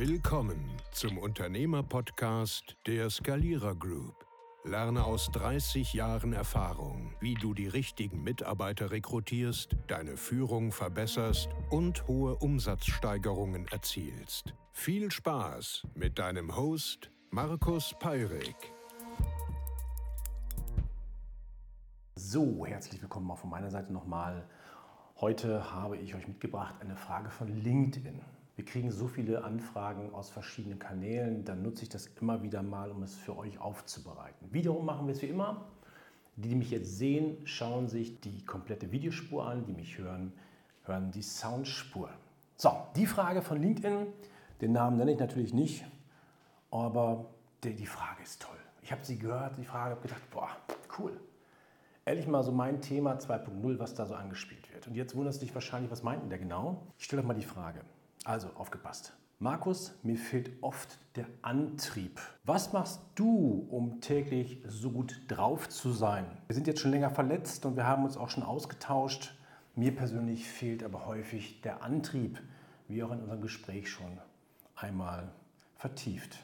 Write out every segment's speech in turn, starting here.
Willkommen zum Unternehmer-Podcast der Skalierer Group. Lerne aus 30 Jahren Erfahrung, wie du die richtigen Mitarbeiter rekrutierst, deine Führung verbesserst und hohe Umsatzsteigerungen erzielst. Viel Spaß mit deinem Host Markus Peirik. So, herzlich willkommen auch von meiner Seite nochmal. Heute habe ich euch mitgebracht eine Frage von LinkedIn. Wir kriegen so viele Anfragen aus verschiedenen Kanälen, dann nutze ich das immer wieder mal, um es für euch aufzubereiten. Wiederum machen wir es wie immer. Die, die mich jetzt sehen, schauen sich die komplette Videospur an, die mich hören, hören die Soundspur. So, die Frage von LinkedIn, den Namen nenne ich natürlich nicht, aber die, Frage ist toll. Ich habe sie gehört, die Frage, habe gedacht, boah, cool. Ehrlich mal so mein Thema 2.0, was da so angespielt wird. Und jetzt wunderst du dich wahrscheinlich, was meint denn der genau? Ich stelle euch mal die Frage. Also aufgepasst. Markus, mir fehlt oft der Antrieb. Was machst du, um täglich so gut drauf zu sein? Wir sind jetzt schon länger verletzt und wir haben uns auch schon ausgetauscht. Mir persönlich fehlt aber häufig der Antrieb, wie auch in unserem Gespräch schon einmal vertieft.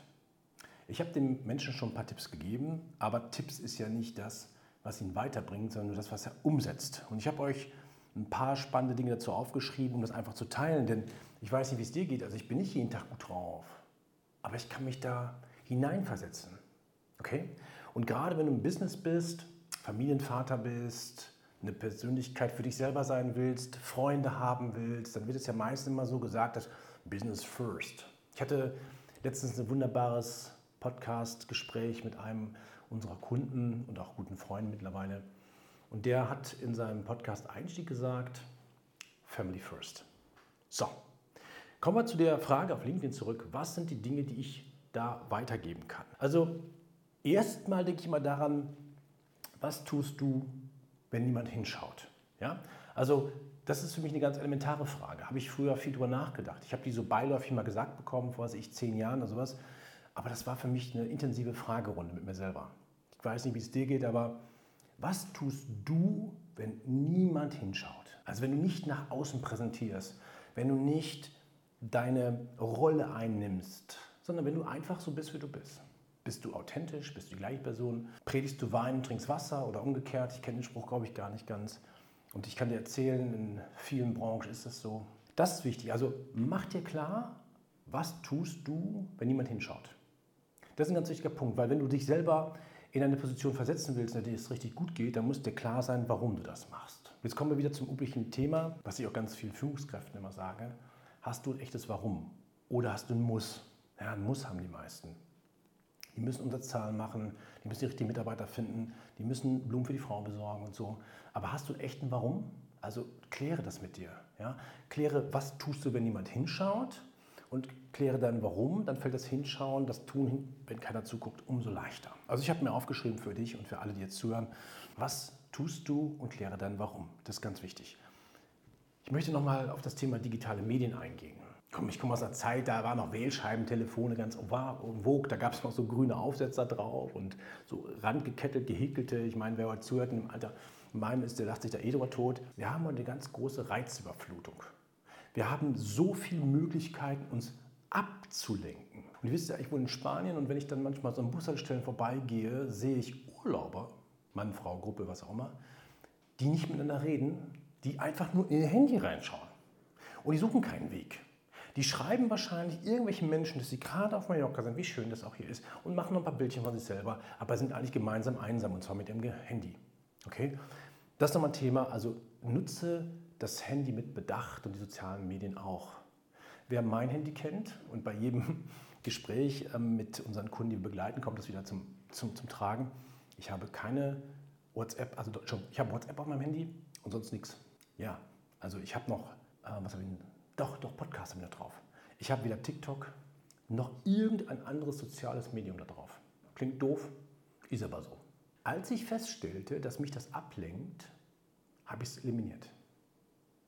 Ich habe den Menschen schon ein paar Tipps gegeben, aber Tipps ist ja nicht das, was ihn weiterbringt, sondern nur das, was er umsetzt. Und ich habe euch ein paar spannende Dinge dazu aufgeschrieben, um das einfach zu teilen. Denn ich weiß nicht, wie es dir geht. Also ich bin nicht jeden Tag gut drauf. Aber ich kann mich da hineinversetzen. Okay? Und gerade wenn du im Business bist, Familienvater bist, eine Persönlichkeit für dich selber sein willst, Freunde haben willst, dann wird es ja meistens immer so gesagt, dass Business first. Ich hatte letztens ein wunderbares Podcast-Gespräch mit einem unserer Kunden und auch guten Freunden mittlerweile. Und der hat in seinem Podcast Einstieg gesagt, Family First. So, kommen wir zu der Frage auf LinkedIn zurück. Was sind die Dinge, die ich da weitergeben kann? Also erstmal denke ich mal daran, was tust du, wenn niemand hinschaut? Ja? Also das ist für mich eine ganz elementare Frage. Habe ich früher viel drüber nachgedacht. Ich habe die so beiläufig mal gesagt bekommen, vor ich zehn Jahren oder sowas. Aber das war für mich eine intensive Fragerunde mit mir selber. Ich weiß nicht, wie es dir geht, aber was tust du, wenn niemand hinschaut? Also wenn du nicht nach außen präsentierst, wenn du nicht deine Rolle einnimmst, sondern wenn du einfach so bist, wie du bist. Bist du authentisch? Bist du die gleiche Person? Predigst du Wein und trinkst Wasser oder umgekehrt? Ich kenne den Spruch, glaube ich, gar nicht ganz. Und ich kann dir erzählen, in vielen Branchen ist das so. Das ist wichtig. Also mach dir klar, was tust du, wenn niemand hinschaut. Das ist ein ganz wichtiger Punkt, weil wenn du dich selber in eine Position versetzen willst, in der es richtig gut geht, dann muss dir klar sein, warum du das machst. Jetzt kommen wir wieder zum üblichen Thema, was ich auch ganz vielen Führungskräften immer sage. Hast du ein echtes Warum? Oder hast du ein Muss? Ja, ein Muss haben die meisten. Die müssen Umsatzzahlen machen, die müssen die richtigen Mitarbeiter finden, die müssen Blumen für die Frau besorgen und so. Aber hast du echt ein Warum? Also kläre das mit dir. Ja? Kläre, was tust du, wenn niemand hinschaut und kläre dann warum, dann fällt das Hinschauen, das Tun, wenn keiner zuguckt, umso leichter. Also ich habe mir aufgeschrieben für dich und für alle, die jetzt zuhören, was tust du und kläre dann warum. Das ist ganz wichtig. Ich möchte nochmal auf das Thema digitale Medien eingehen. Komm, ich komme aus einer Zeit, da waren noch Wählscheibentelefone ganz vogue, da gab es noch so grüne Aufsetzer drauf und so randgekettet, gehäkelte. Ich meine, wer heute zuhört im Alter, meinem ist, der lacht sich da eh drüber tot. Wir haben heute eine ganz große Reizüberflutung. Wir haben so viele Möglichkeiten, uns abzulenken. Und ihr wisst ja, ich wohne in Spanien und wenn ich dann manchmal so an Bushaltestellen vorbeigehe, sehe ich Urlauber, Mann, Frau, Gruppe, was auch immer, die nicht miteinander reden, die einfach nur in ihr Handy reinschauen. Und die suchen keinen Weg. Die schreiben wahrscheinlich irgendwelchen Menschen, dass sie gerade auf Mallorca sind, wie schön das auch hier ist, und machen noch ein paar Bildchen von sich selber, aber sind eigentlich gemeinsam einsam und zwar mit ihrem Handy. Okay? Das ist nochmal ein Thema. Also nutze das Handy mit Bedacht und die sozialen Medien auch. Wer mein Handy kennt und bei jedem Gespräch ähm, mit unseren Kunden, die wir begleiten, kommt das wieder zum, zum, zum Tragen. Ich habe keine WhatsApp, also schon, ich habe WhatsApp auf meinem Handy und sonst nichts. Ja, also ich habe noch, äh, was habe ich denn? Doch, doch, Podcast habe ich noch drauf. Ich habe weder TikTok noch irgendein anderes soziales Medium da drauf. Klingt doof, ist aber so. Als ich feststellte, dass mich das ablenkt, habe ich es eliminiert.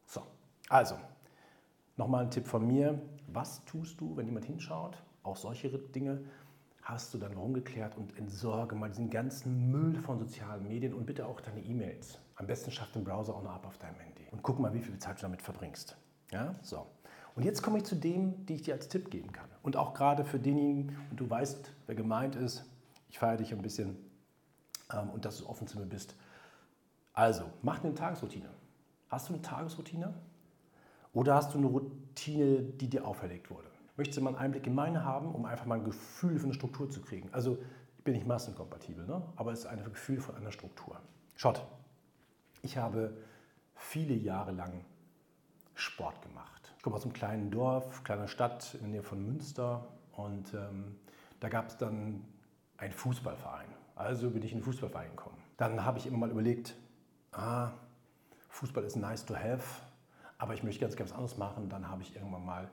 So, also, nochmal ein Tipp von mir. Was tust du, wenn jemand hinschaut? Auch solche Dinge hast du dann rumgeklärt und entsorge mal diesen ganzen Müll von sozialen Medien und bitte auch deine E-Mails. Am besten schafft den Browser auch noch ab auf deinem Handy. Und guck mal, wie viel Zeit du damit verbringst. Ja, so. Und jetzt komme ich zu dem, die ich dir als Tipp geben kann. Und auch gerade für denjenigen, und du weißt, wer gemeint ist, ich feiere dich ein bisschen ähm, und dass du offen zu mir bist. Also, mach eine Tagesroutine. Hast du eine Tagesroutine? Oder hast du eine Routine, die dir auferlegt wurde? Möchtest du mal einen Einblick in meine haben, um einfach mal ein Gefühl für eine Struktur zu kriegen? Also, ich bin nicht massenkompatibel, ne? aber es ist ein Gefühl von einer Struktur. Schaut, ich habe viele Jahre lang Sport gemacht. Ich komme aus einem kleinen Dorf, kleiner Stadt in der Nähe von Münster und ähm, da gab es dann einen Fußballverein. Also bin ich in den Fußballverein gekommen. Dann habe ich immer mal überlegt, ah, Fußball ist nice to have, aber ich möchte ganz, ganz anderes machen. Dann habe ich irgendwann mal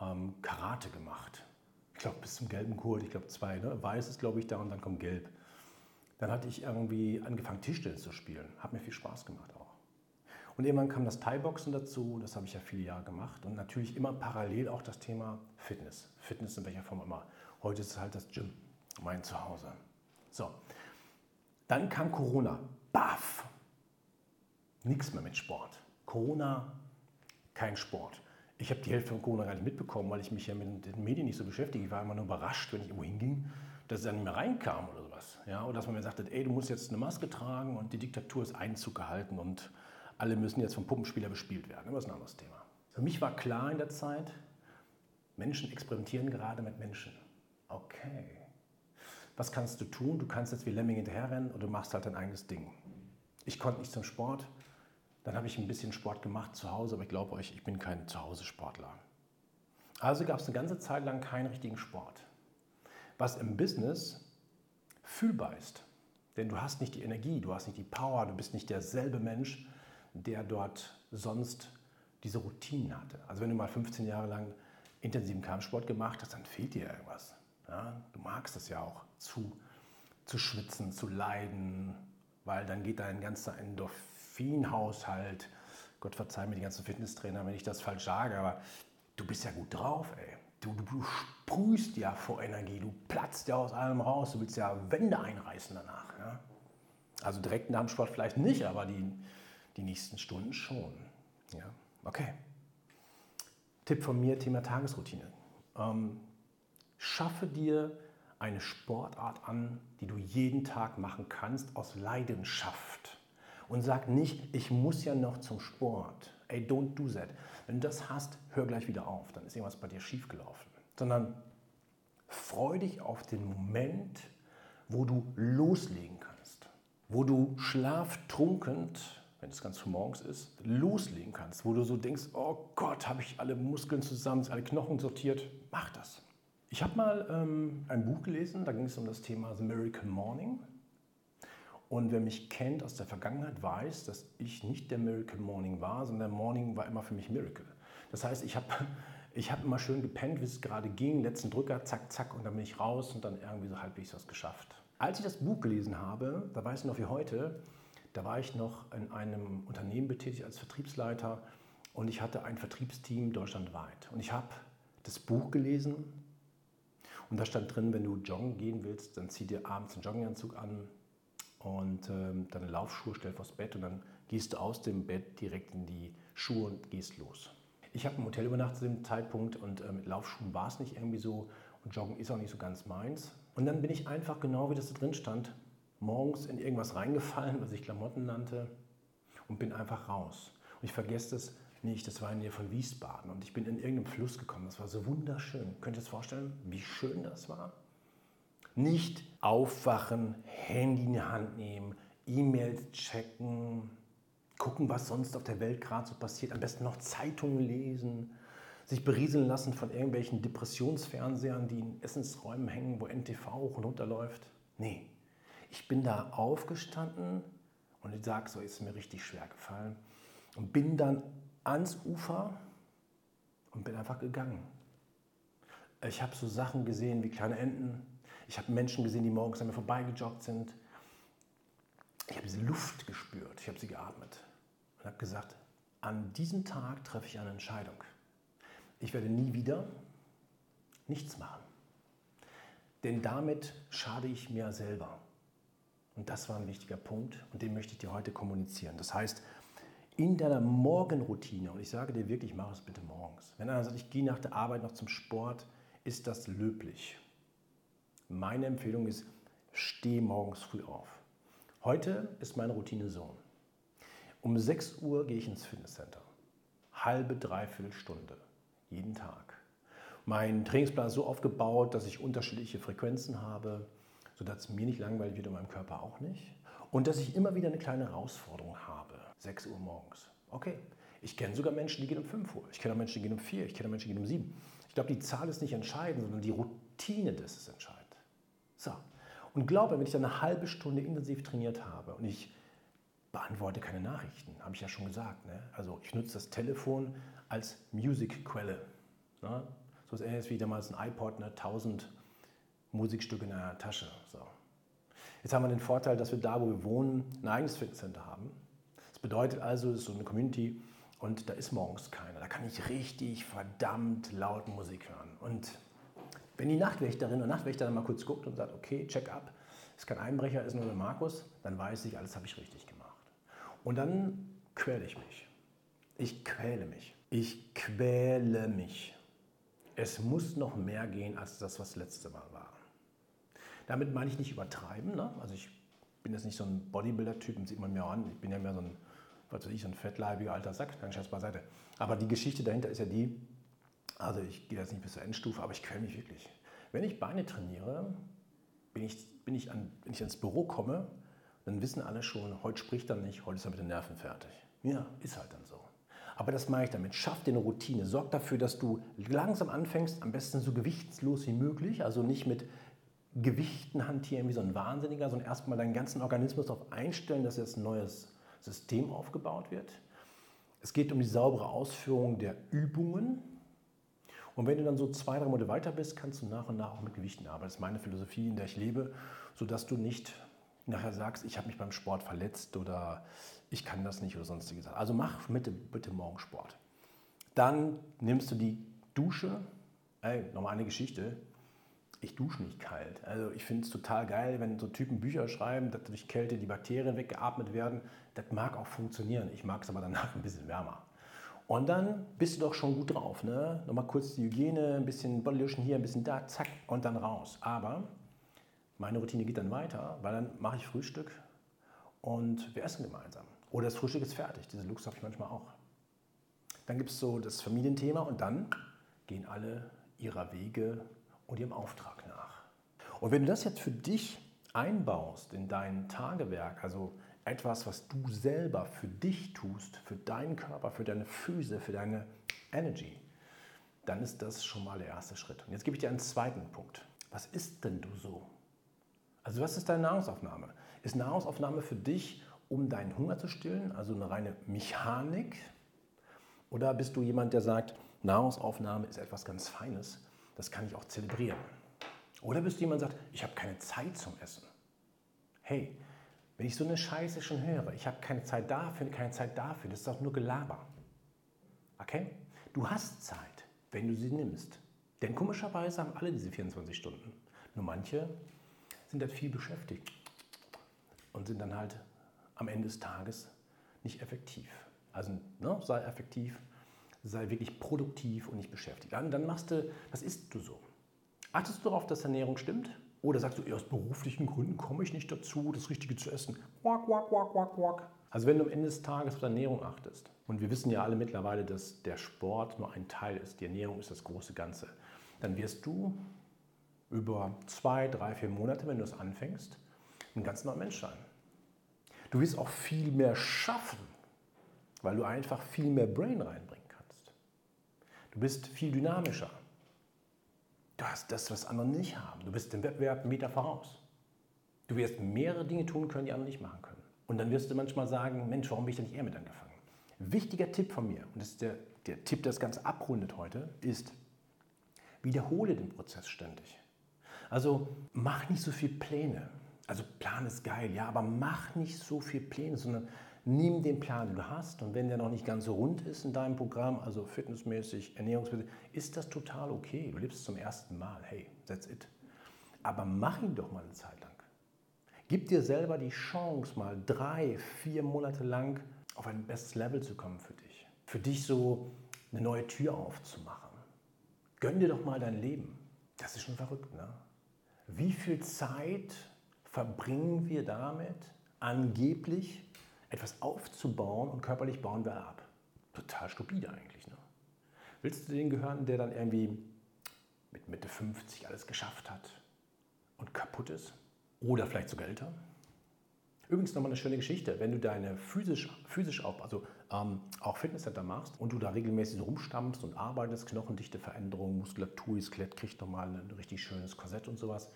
ähm, Karate gemacht. Ich glaube, bis zum gelben Gurt, ich glaube zwei, ne? weiß ist, glaube ich, da und dann kommt gelb. Dann hatte ich irgendwie angefangen, Tischtennis zu spielen. Hat mir viel Spaß gemacht auch. Und irgendwann kam das Thai-Boxen dazu, das habe ich ja viele Jahre gemacht. Und natürlich immer parallel auch das Thema Fitness. Fitness in welcher Form immer. Heute ist es halt das Gym, mein Zuhause. So, dann kam Corona. Baff! Nichts mehr mit Sport. Corona, kein Sport. Ich habe die Hälfte von Corona gar nicht mitbekommen, weil ich mich ja mit den Medien nicht so beschäftige. Ich war immer nur überrascht, wenn ich irgendwo hinging, dass es dann nicht mehr reinkam oder sowas. Ja, oder dass man mir sagte, ey, du musst jetzt eine Maske tragen und die Diktatur ist Einzug gehalten und alle müssen jetzt vom Puppenspieler bespielt werden. Das ist ein anderes Thema. Für mich war klar in der Zeit, Menschen experimentieren gerade mit Menschen. Okay. Was kannst du tun? Du kannst jetzt wie Lemming hinterherrennen oder du machst halt dein eigenes Ding. Ich konnte nicht zum Sport. Dann habe ich ein bisschen Sport gemacht zu Hause, aber ich glaube euch, ich bin kein Zuhause-Sportler. Also gab es eine ganze Zeit lang keinen richtigen Sport. Was im Business fühlbar ist. Denn du hast nicht die Energie, du hast nicht die Power, du bist nicht derselbe Mensch, der dort sonst diese Routinen hatte. Also wenn du mal 15 Jahre lang intensiven Kampfsport gemacht hast, dann fehlt dir irgendwas. Ja, du magst es ja auch zu, zu schwitzen, zu leiden, weil dann geht dein ganzer Endorphinhaushalt, Gott verzeih mir die ganzen Fitnesstrainer, wenn ich das falsch sage, aber du bist ja gut drauf, ey. Du, du, sprühst ja vor Energie, du platzt ja aus allem raus, du willst ja Wände einreißen danach. Ja? Also direkt nach dem Sport vielleicht nicht, aber die, die nächsten Stunden schon. Ja? Okay. Tipp von mir, Thema Tagesroutine. Ähm, Schaffe dir eine Sportart an, die du jeden Tag machen kannst aus Leidenschaft. Und sag nicht, ich muss ja noch zum Sport. Ey, don't do that. Wenn du das hast, hör gleich wieder auf, dann ist irgendwas bei dir schiefgelaufen. Sondern freu dich auf den Moment, wo du loslegen kannst. Wo du schlaftrunken, wenn es ganz früh morgens ist, loslegen kannst. Wo du so denkst, oh Gott, habe ich alle Muskeln zusammen, alle Knochen sortiert. Mach das. Ich habe mal ähm, ein Buch gelesen, da ging es um das Thema The Miracle Morning. Und wer mich kennt aus der Vergangenheit, weiß, dass ich nicht der Miracle Morning war, sondern der Morning war immer für mich Miracle. Das heißt, ich habe ich hab immer schön gepennt, wie es gerade ging, letzten Drücker, zack, zack, und dann bin ich raus und dann irgendwie so halbwegs was geschafft. Als ich das Buch gelesen habe, da weiß ich noch wie heute, da war ich noch in einem Unternehmen betätigt als Vertriebsleiter und ich hatte ein Vertriebsteam deutschlandweit. Und ich habe das Buch gelesen und da stand drin, wenn du joggen gehen willst, dann zieh dir abends einen Jogginganzug an und ähm, deine Laufschuhe, stell vors Bett und dann gehst du aus dem Bett direkt in die Schuhe und gehst los. Ich habe im Hotel übernachtet zu dem Zeitpunkt und äh, mit Laufschuhen war es nicht irgendwie so und Joggen ist auch nicht so ganz meins. Und dann bin ich einfach, genau wie das da drin stand, morgens in irgendwas reingefallen, was ich Klamotten nannte und bin einfach raus. Und ich vergesse das nicht, das war in der Nähe von Wiesbaden und ich bin in irgendeinem Fluss gekommen. Das war so wunderschön. Könnt ihr euch vorstellen, wie schön das war? Nicht aufwachen, Handy in die Hand nehmen, E-Mails checken, gucken, was sonst auf der Welt gerade so passiert. Am besten noch Zeitungen lesen, sich berieseln lassen von irgendwelchen Depressionsfernsehern, die in Essensräumen hängen, wo NTV hoch und runter läuft. Nee, ich bin da aufgestanden und ich sage so, ist mir richtig schwer gefallen und bin dann ans Ufer und bin einfach gegangen. Ich habe so Sachen gesehen wie kleine Enten. Ich habe Menschen gesehen, die morgens an mir vorbeigejoggt sind. Ich habe diese Luft gespürt, ich habe sie geatmet und habe gesagt, an diesem Tag treffe ich eine Entscheidung. Ich werde nie wieder nichts machen. Denn damit schade ich mir selber. Und das war ein wichtiger Punkt und den möchte ich dir heute kommunizieren. Das heißt, in deiner Morgenroutine, und ich sage dir wirklich, mach es bitte morgens. Wenn einer sagt, ich gehe nach der Arbeit noch zum Sport, ist das löblich. Meine Empfehlung ist, steh morgens früh auf. Heute ist meine Routine so. Um 6 Uhr gehe ich ins Fitnesscenter. Halbe, dreiviertel Stunde. Jeden Tag. Mein Trainingsplan ist so aufgebaut, dass ich unterschiedliche Frequenzen habe, sodass es mir nicht langweilig wird und meinem Körper auch nicht. Und dass ich immer wieder eine kleine Herausforderung habe. 6 Uhr morgens. Okay. Ich kenne sogar Menschen, die gehen um 5 Uhr. Ich kenne auch Menschen, die gehen um 4. Ich kenne Menschen, die gehen um 7. Ich glaube, die Zahl ist nicht entscheidend, sondern die Routine des ist entscheidend. So. Und glaube, wenn ich dann eine halbe Stunde intensiv trainiert habe und ich beantworte keine Nachrichten, habe ich ja schon gesagt. Ne? Also ich nutze das Telefon als Musikquelle. Ne? So ist ähnlich wie damals ein iPod, ne? 1000 Musikstücke in der Tasche. So. Jetzt haben wir den Vorteil, dass wir da, wo wir wohnen, ein eigenes Fitnesscenter haben. Das bedeutet also, es ist so eine Community und da ist morgens keiner. Da kann ich richtig verdammt laut Musik hören. Und wenn die Nachtwächterin oder Nachtwächter dann mal kurz guckt und sagt, okay, check up, ist kein Einbrecher, ist nur der Markus, dann weiß ich, alles habe ich richtig gemacht. Und dann quäle ich mich. Ich quäle mich. Ich quäle mich. Es muss noch mehr gehen als das, was letzte Mal war. Damit meine ich nicht übertreiben. Ne? Also ich bin jetzt nicht so ein Bodybuilder-Typ, sieht man mir an. Ich bin ja mehr so ein, was weiß ich, so ein fettleibiger alter Sack. Kein Scherz beiseite. Aber die Geschichte dahinter ist ja die, also ich gehe jetzt nicht bis zur Endstufe, aber ich quäle mich wirklich. Wenn ich Beine trainiere, bin ich, bin ich an, wenn ich ins Büro komme, dann wissen alle schon, heute spricht er nicht, heute ist er mit den Nerven fertig. Ja, ist halt dann so. Aber das mache ich damit. Schaff dir eine Routine. Sorg dafür, dass du langsam anfängst, am besten so gewichtslos wie möglich, also nicht mit Gewichten hantieren wie so ein Wahnsinniger, sondern erstmal deinen ganzen Organismus darauf einstellen, dass jetzt ein neues System aufgebaut wird. Es geht um die saubere Ausführung der Übungen. Und wenn du dann so zwei, drei Monate weiter bist, kannst du nach und nach auch mit Gewichten arbeiten. Das ist meine Philosophie, in der ich lebe, sodass du nicht nachher sagst, ich habe mich beim Sport verletzt oder ich kann das nicht oder sonstiges. Also mach bitte, bitte morgen Sport. Dann nimmst du die Dusche. Ey, nochmal eine Geschichte. Ich dusche nicht kalt. Also ich finde es total geil, wenn so Typen Bücher schreiben, dass durch Kälte die Bakterien weggeatmet werden. Das mag auch funktionieren. Ich mag es aber danach ein bisschen wärmer. Und dann bist du doch schon gut drauf. Ne? Nochmal kurz die Hygiene, ein bisschen Bodylotion hier, ein bisschen da, zack, und dann raus. Aber meine Routine geht dann weiter, weil dann mache ich Frühstück und wir essen gemeinsam. Oder das Frühstück ist fertig. Diese Lux habe ich manchmal auch. Dann gibt es so das Familienthema und dann gehen alle ihrer Wege und ihrem Auftrag nach. Und wenn du das jetzt für dich einbaust in dein Tagewerk, also etwas, was du selber für dich tust, für deinen Körper, für deine Füße, für deine Energy, dann ist das schon mal der erste Schritt. Und jetzt gebe ich dir einen zweiten Punkt. Was isst denn du so? Also was ist deine Nahrungsaufnahme? Ist Nahrungsaufnahme für dich, um deinen Hunger zu stillen, also eine reine Mechanik? Oder bist du jemand, der sagt, Nahrungsaufnahme ist etwas ganz Feines, das kann ich auch zelebrieren? Oder bist du jemand, der sagt, ich habe keine Zeit zum Essen? Hey, wenn ich so eine Scheiße schon höre, ich habe keine Zeit dafür, keine Zeit dafür, das ist doch nur Gelaber. Okay? Du hast Zeit, wenn du sie nimmst. Denn komischerweise haben alle diese 24 Stunden. Nur manche sind halt viel beschäftigt und sind dann halt am Ende des Tages nicht effektiv. Also ne, sei effektiv, sei wirklich produktiv und nicht beschäftigt. Dann, dann machst du, was isst du so? Achtest du darauf, dass Ernährung stimmt? Oder sagst du, aus beruflichen Gründen komme ich nicht dazu, das Richtige zu essen? Quack, quack, quack, quack, quack. Also wenn du am Ende des Tages auf Ernährung achtest, und wir wissen ja alle mittlerweile, dass der Sport nur ein Teil ist, die Ernährung ist das große Ganze, dann wirst du über zwei, drei, vier Monate, wenn du es anfängst, ein ganz neuer Mensch sein. Du wirst auch viel mehr schaffen, weil du einfach viel mehr Brain reinbringen kannst. Du bist viel dynamischer. Du hast das, was andere nicht haben. Du bist dem Wettbewerb einen Meter voraus. Du wirst mehrere Dinge tun können, die andere nicht machen können. Und dann wirst du manchmal sagen, Mensch, warum bin ich da nicht eher mit angefangen? Wichtiger Tipp von mir, und das ist der, der Tipp, der das Ganze abrundet heute, ist, wiederhole den Prozess ständig. Also mach nicht so viele Pläne. Also Plan ist geil, ja, aber mach nicht so viele Pläne, sondern nimm den Plan, den du hast und wenn der noch nicht ganz so rund ist in deinem Programm, also fitnessmäßig, ernährungsmäßig, ist das total okay. Du lebst zum ersten Mal, hey, that's it. Aber mach ihn doch mal eine Zeit lang. Gib dir selber die Chance, mal drei, vier Monate lang auf ein bestes Level zu kommen für dich. Für dich so eine neue Tür aufzumachen. Gönn dir doch mal dein Leben. Das ist schon verrückt, ne? Wie viel Zeit verbringen wir damit, angeblich etwas aufzubauen und körperlich bauen wir ab? Total stupide eigentlich, ne? Willst du den gehören, der dann irgendwie mit Mitte 50 alles geschafft hat und kaputt ist? Oder vielleicht sogar älter? Übrigens nochmal eine schöne Geschichte. Wenn du deine physisch, physisch auch, also ähm, auch Fitnesscenter machst und du da regelmäßig so rumstammst und arbeitest, Knochendichte Veränderungen, Muskulatur, Skelett kriegt nochmal ein richtig schönes Korsett und sowas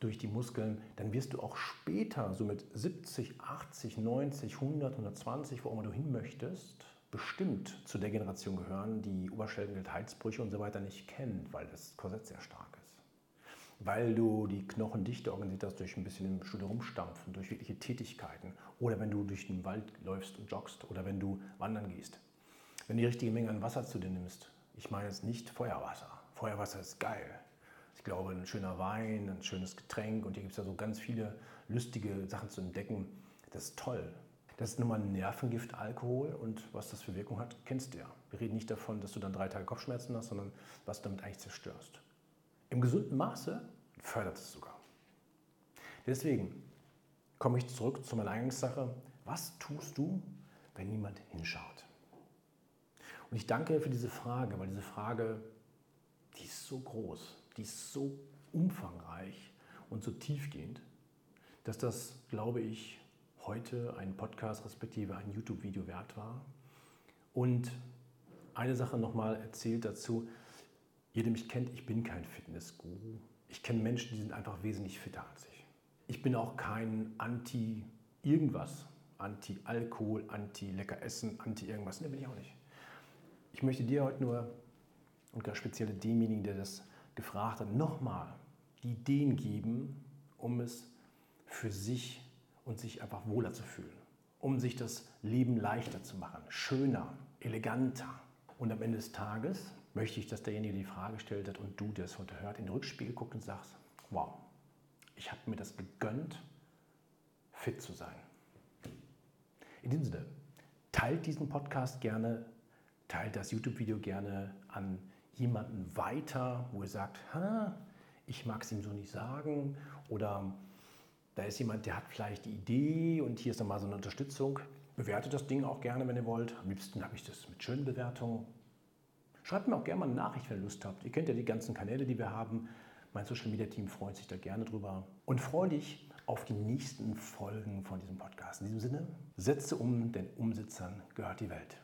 durch die Muskeln, dann wirst du auch später, so mit 70, 80, 90, 100, 120, wo immer du hin möchtest, bestimmt zu der Generation gehören, die Oberschenkel-Halsbrüche und so weiter nicht kennt, weil das Korsett sehr stark ist weil du die Knochendichte organisiert hast durch ein bisschen im Studio rumstampfen, durch wirkliche Tätigkeiten oder wenn du durch den Wald läufst und joggst oder wenn du wandern gehst. Wenn du die richtige Menge an Wasser zu dir nimmst, ich meine jetzt nicht Feuerwasser. Feuerwasser ist geil. Ich glaube, ein schöner Wein, ein schönes Getränk und hier gibt es ja so ganz viele lustige Sachen zu entdecken. Das ist toll. Das ist nun mal ein Nervengift, Alkohol und was das für Wirkung hat, kennst du ja. Wir reden nicht davon, dass du dann drei Tage Kopfschmerzen hast, sondern was du damit eigentlich zerstörst. Im gesunden Maße fördert es sogar. Deswegen komme ich zurück zu meiner Eingangssache. Was tust du, wenn niemand hinschaut? Und ich danke für diese Frage, weil diese Frage, die ist so groß, die ist so umfangreich und so tiefgehend, dass das, glaube ich, heute ein Podcast respektive ein YouTube-Video wert war. Und eine Sache nochmal erzählt dazu, jeder mich kennt, ich bin kein Fitnessguru. Ich kenne Menschen, die sind einfach wesentlich fitter als ich. Ich bin auch kein Anti-Irgendwas. Anti-Alkohol, Anti-Lecker Essen, Anti-Irgendwas. Ne, bin ich auch nicht. Ich möchte dir heute nur, und ganz speziell demjenigen, der das gefragt hat, nochmal die Ideen geben, um es für sich und sich einfach wohler zu fühlen. Um sich das Leben leichter zu machen, schöner, eleganter. Und am Ende des Tages möchte ich, dass derjenige die Frage gestellt hat und du, der es heute hört, in den Rückspiegel guckt und sagst, wow, ich habe mir das gegönnt, fit zu sein. In diesem Sinne, teilt diesen Podcast gerne, teilt das YouTube-Video gerne an jemanden weiter, wo ihr sagt, ich mag es ihm so nicht sagen oder da ist jemand, der hat vielleicht die Idee und hier ist nochmal so eine Unterstützung. Bewertet das Ding auch gerne, wenn ihr wollt. Am liebsten habe ich das mit schönen Bewertungen. Schreibt mir auch gerne mal eine Nachricht, wenn ihr Lust habt. Ihr kennt ja die ganzen Kanäle, die wir haben. Mein Social Media Team freut sich da gerne drüber. Und freue dich auf die nächsten Folgen von diesem Podcast. In diesem Sinne, setze um, denn Umsitzern gehört die Welt.